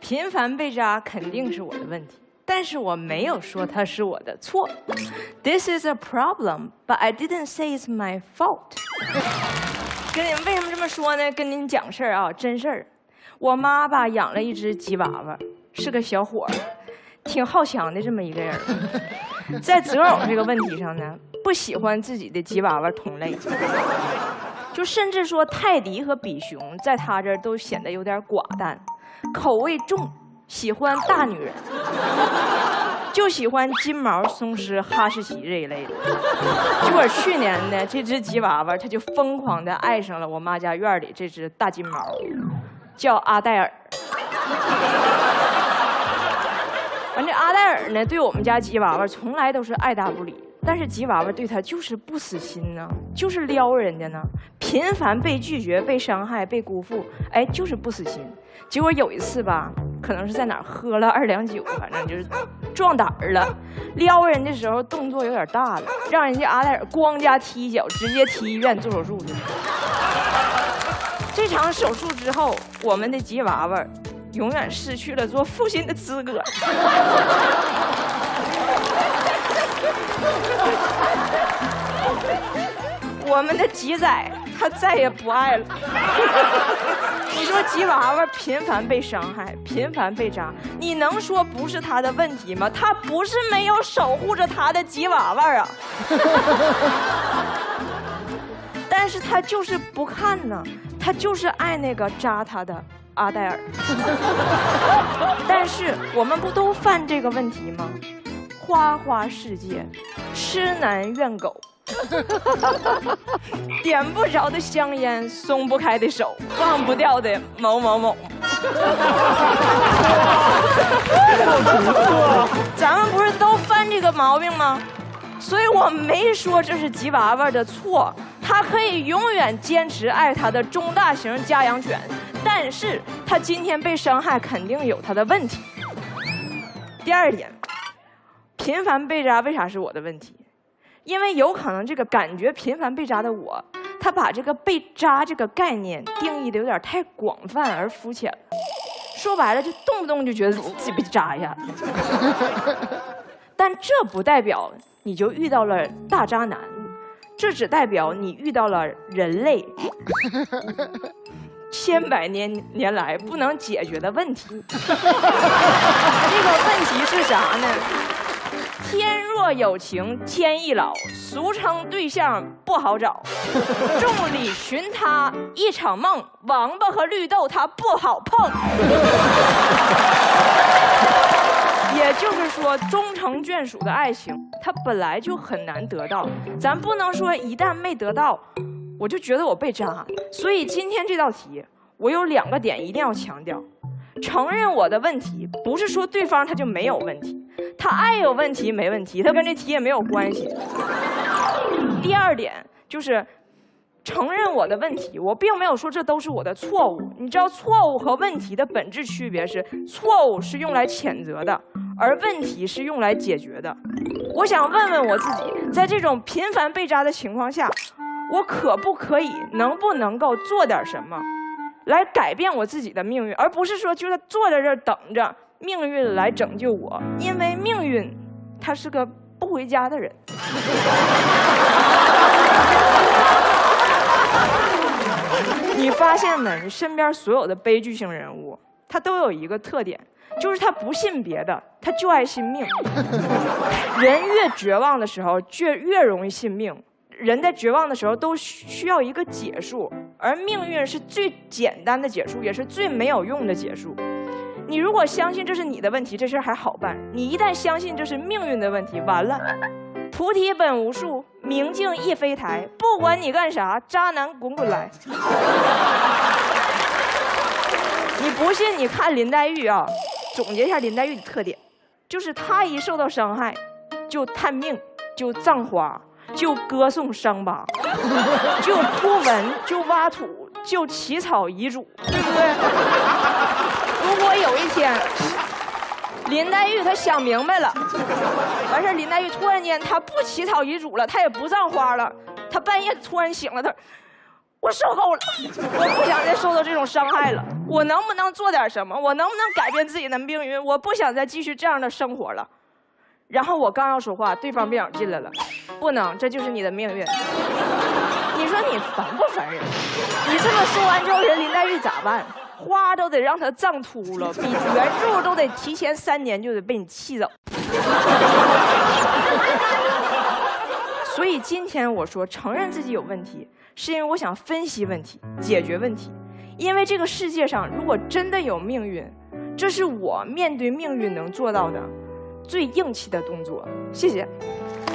频繁被扎肯定是我的问题，但是我没有说它是我的错。This is a problem, but I didn't say it's my fault. 跟你们为什么这么说呢？跟您讲事儿啊，真事儿。我妈吧养了一只吉娃娃，是个小伙儿，挺好强的这么一个人儿。在择偶这个问题上呢，不喜欢自己的吉娃娃同类，就甚至说泰迪和比熊在他这儿都显得有点寡淡，口味重，喜欢大女人，就喜欢金毛、松狮、哈士奇这一类的。结果去年呢，这只吉娃娃它就疯狂的爱上了我妈家院里这只大金毛，叫阿黛尔。完，这阿黛尔呢，对我们家吉娃娃从来都是爱答不理，但是吉娃娃对他就是不死心呢，就是撩人家呢，频繁被拒绝、被伤害、被辜负，哎，就是不死心。结果有一次吧，可能是在哪喝了二两酒，反正就是壮胆儿了，撩人的时候动作有点大了，让人家阿黛尔咣家踢一脚，直接踢医院做手术去了。这场手术之后，我们的吉娃娃永远失去了做父亲的资格。我们的吉仔他再也不爱了。你说吉娃娃频繁被伤害，频繁被扎，你能说不是他的问题吗？他不是没有守护着他的吉娃娃啊，但是他就是不看呢，他就是爱那个扎他的阿黛尔。但是我们不都犯这个问题吗？花花世界，痴男怨狗。点不着的香烟，松不开的手，忘不掉的某某某。咱们不是都犯这个毛病吗？所以我没说这是吉娃娃的错，他可以永远坚持爱他的中大型家养犬，但是他今天被伤害，肯定有他的问题。第二点，频繁被扎为啥是我的问题？因为有可能这个感觉频繁被扎的我，他把这个被扎这个概念定义的有点太广泛而肤浅了。说白了，就动不动就觉得自己被扎一下。但这不代表你就遇到了大渣男，这只代表你遇到了人类 千百年年来不能解决的问题。这个问题是啥呢？天若有情天亦老，俗称对象不好找。众里寻他一场梦，王八和绿豆它不好碰。也就是说，终成眷属的爱情，它本来就很难得到。咱不能说一旦没得到，我就觉得我被渣。所以今天这道题，我有两个点一定要强调。承认我的问题，不是说对方他就没有问题，他爱有问题没问题，他跟这题也没有关系。第二点就是承认我的问题，我并没有说这都是我的错误。你知道错误和问题的本质区别是，错误是用来谴责的，而问题是用来解决的。我想问问我自己，在这种频繁被扎的情况下，我可不可以，能不能够做点什么？来改变我自己的命运，而不是说就在坐在这儿等着命运来拯救我，因为命运他是个不回家的人。你发现没？你身边所有的悲剧性人物，他都有一个特点，就是他不信别的，他就爱信命。人越绝望的时候，就越容易信命。人在绝望的时候都需要一个解数，而命运是最简单的解数，也是最没有用的解数。你如果相信这是你的问题，这事还好办；你一旦相信这是命运的问题，完了，菩提本无树，明镜亦非台，不管你干啥，渣男滚滚来。你不信？你看林黛玉啊，总结一下林黛玉的特点，就是她一受到伤害，就探命，就葬花。就歌颂伤疤，就铺文，就挖土，就起草遗嘱，对不对？林黛玉她想明白了，完事林黛玉突然间她不起草遗嘱了，她也不葬花了，她半夜突然醒了，她我受够了，我不想再受到这种伤害了。我能不能做点什么？我能不能改变自己的命运？我不想再继续这样的生活了。然后我刚要说话，对方别影进来了，不能，这就是你的命运。你说你烦不烦人？你这么说完之后，人林黛玉咋办？花都得让它葬秃了，比原著都得提前三年就得被你气走。所以今天我说承认自己有问题，是因为我想分析问题、解决问题。因为这个世界上如果真的有命运，这是我面对命运能做到的最硬气的动作。谢谢。